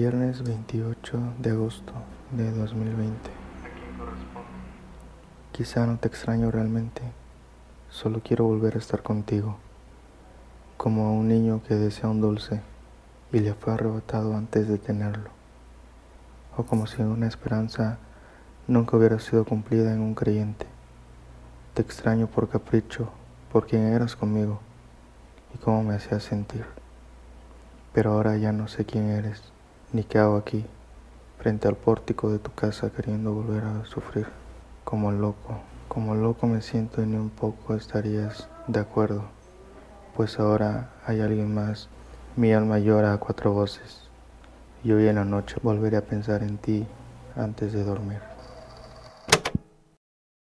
Viernes 28 de agosto de 2020. Quizá no te extraño realmente, solo quiero volver a estar contigo, como a un niño que desea un dulce y le fue arrebatado antes de tenerlo, o como si una esperanza nunca hubiera sido cumplida en un creyente. Te extraño por capricho, por quien eras conmigo y cómo me hacías sentir. Pero ahora ya no sé quién eres, ni qué hago aquí, frente al pórtico de tu casa queriendo volver a sufrir. Como loco, como loco me siento y ni un poco estarías de acuerdo, pues ahora hay alguien más, mi alma llora a cuatro voces, y hoy en la noche volveré a pensar en ti antes de dormir.